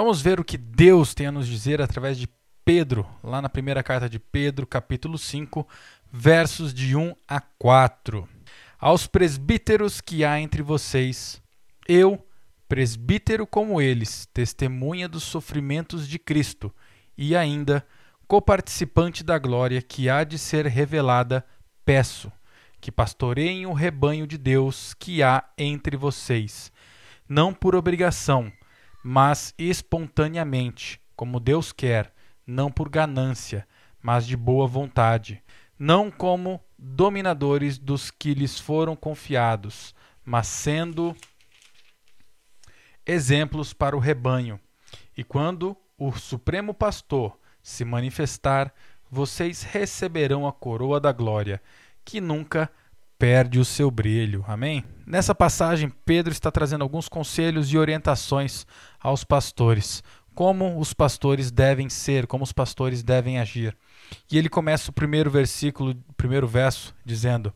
Vamos ver o que Deus tem a nos dizer através de Pedro, lá na primeira carta de Pedro, capítulo 5, versos de 1 a 4. Aos presbíteros que há entre vocês, eu, presbítero como eles, testemunha dos sofrimentos de Cristo e ainda coparticipante da glória que há de ser revelada, peço que pastoreiem o rebanho de Deus que há entre vocês, não por obrigação, mas espontaneamente, como Deus quer, não por ganância, mas de boa vontade, não como dominadores dos que lhes foram confiados, mas sendo exemplos para o rebanho. E quando o Supremo Pastor se manifestar, vocês receberão a coroa da glória, que nunca perde o seu brilho. Amém? Nessa passagem, Pedro está trazendo alguns conselhos e orientações aos pastores. Como os pastores devem ser, como os pastores devem agir. E ele começa o primeiro versículo, primeiro verso, dizendo: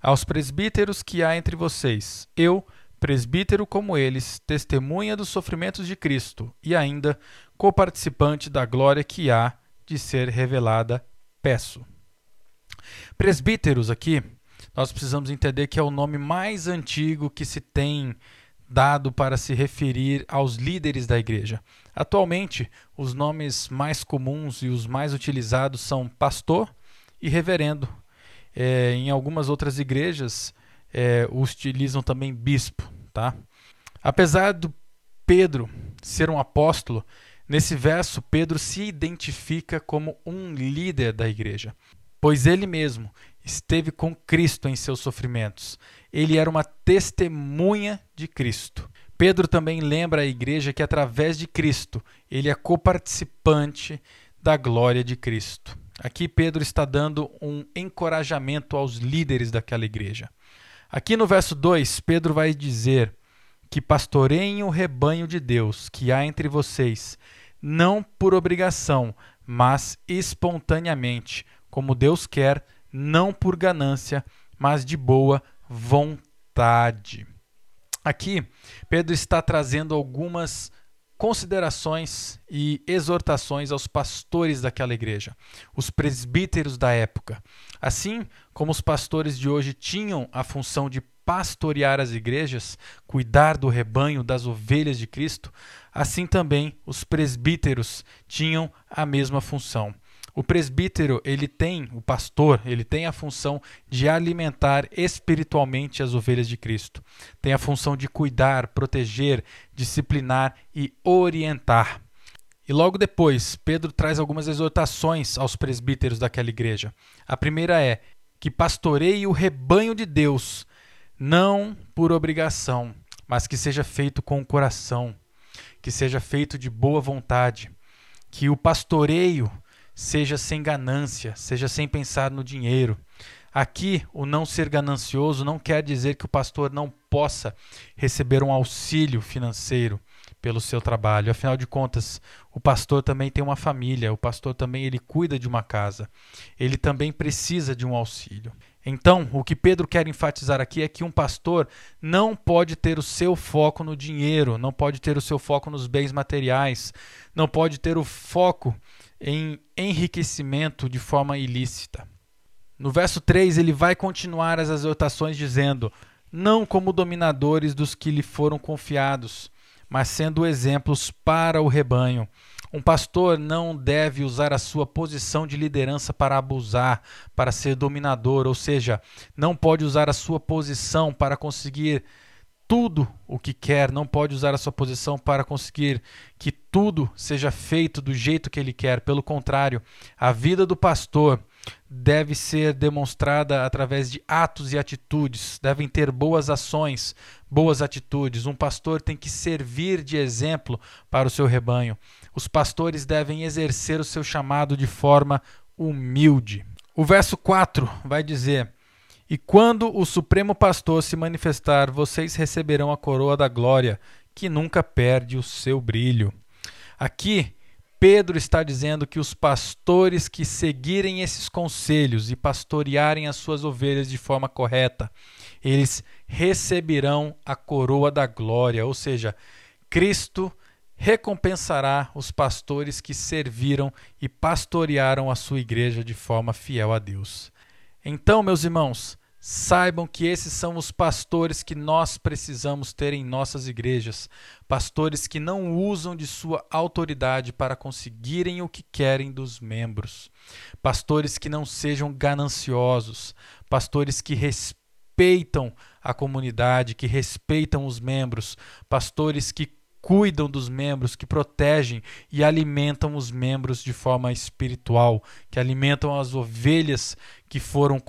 Aos presbíteros que há entre vocês, eu, presbítero como eles, testemunha dos sofrimentos de Cristo e ainda coparticipante da glória que há de ser revelada, peço. Presbíteros aqui nós precisamos entender que é o nome mais antigo que se tem dado para se referir aos líderes da igreja. Atualmente, os nomes mais comuns e os mais utilizados são pastor e reverendo. É, em algumas outras igrejas, é, utilizam também bispo. Tá? Apesar do Pedro ser um apóstolo, nesse verso Pedro se identifica como um líder da igreja, pois ele mesmo esteve com Cristo em seus sofrimentos. Ele era uma testemunha de Cristo. Pedro também lembra a igreja que, através de Cristo, ele é coparticipante da glória de Cristo. Aqui, Pedro está dando um encorajamento aos líderes daquela igreja. Aqui no verso 2, Pedro vai dizer que pastoreiem o rebanho de Deus que há entre vocês, não por obrigação, mas espontaneamente, como Deus quer não por ganância, mas de boa vontade. Aqui, Pedro está trazendo algumas considerações e exortações aos pastores daquela igreja, os presbíteros da época. Assim como os pastores de hoje tinham a função de pastorear as igrejas, cuidar do rebanho das ovelhas de Cristo, assim também os presbíteros tinham a mesma função. O presbítero, ele tem, o pastor, ele tem a função de alimentar espiritualmente as ovelhas de Cristo. Tem a função de cuidar, proteger, disciplinar e orientar. E logo depois, Pedro traz algumas exortações aos presbíteros daquela igreja. A primeira é que pastoreie o rebanho de Deus, não por obrigação, mas que seja feito com o coração, que seja feito de boa vontade, que o pastoreio seja sem ganância, seja sem pensar no dinheiro. Aqui, o não ser ganancioso não quer dizer que o pastor não possa receber um auxílio financeiro pelo seu trabalho. Afinal de contas, o pastor também tem uma família, o pastor também ele cuida de uma casa. Ele também precisa de um auxílio. Então, o que Pedro quer enfatizar aqui é que um pastor não pode ter o seu foco no dinheiro, não pode ter o seu foco nos bens materiais, não pode ter o foco em enriquecimento de forma ilícita. No verso 3, ele vai continuar as exortações dizendo: Não como dominadores dos que lhe foram confiados, mas sendo exemplos para o rebanho. Um pastor não deve usar a sua posição de liderança para abusar, para ser dominador, ou seja, não pode usar a sua posição para conseguir tudo o que quer, não pode usar a sua posição para conseguir que tudo seja feito do jeito que ele quer. Pelo contrário, a vida do pastor deve ser demonstrada através de atos e atitudes, devem ter boas ações, boas atitudes. Um pastor tem que servir de exemplo para o seu rebanho. Os pastores devem exercer o seu chamado de forma humilde. O verso 4 vai dizer: e quando o Supremo Pastor se manifestar, vocês receberão a coroa da glória, que nunca perde o seu brilho. Aqui, Pedro está dizendo que os pastores que seguirem esses conselhos e pastorearem as suas ovelhas de forma correta, eles receberão a coroa da glória, ou seja, Cristo recompensará os pastores que serviram e pastorearam a sua igreja de forma fiel a Deus. Então, meus irmãos, Saibam que esses são os pastores que nós precisamos ter em nossas igrejas. Pastores que não usam de sua autoridade para conseguirem o que querem dos membros. Pastores que não sejam gananciosos. Pastores que respeitam a comunidade, que respeitam os membros. Pastores que cuidam dos membros, que protegem e alimentam os membros de forma espiritual, que alimentam as ovelhas que foram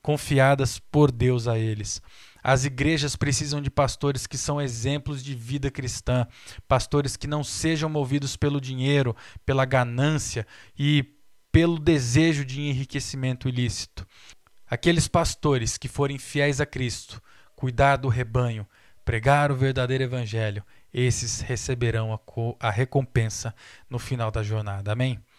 confiadas por Deus a eles. As igrejas precisam de pastores que são exemplos de vida cristã, pastores que não sejam movidos pelo dinheiro, pela ganância e pelo desejo de enriquecimento ilícito. Aqueles pastores que forem fiéis a Cristo, cuidar do rebanho, pregar o verdadeiro evangelho, esses receberão a, a recompensa no final da jornada. Amém?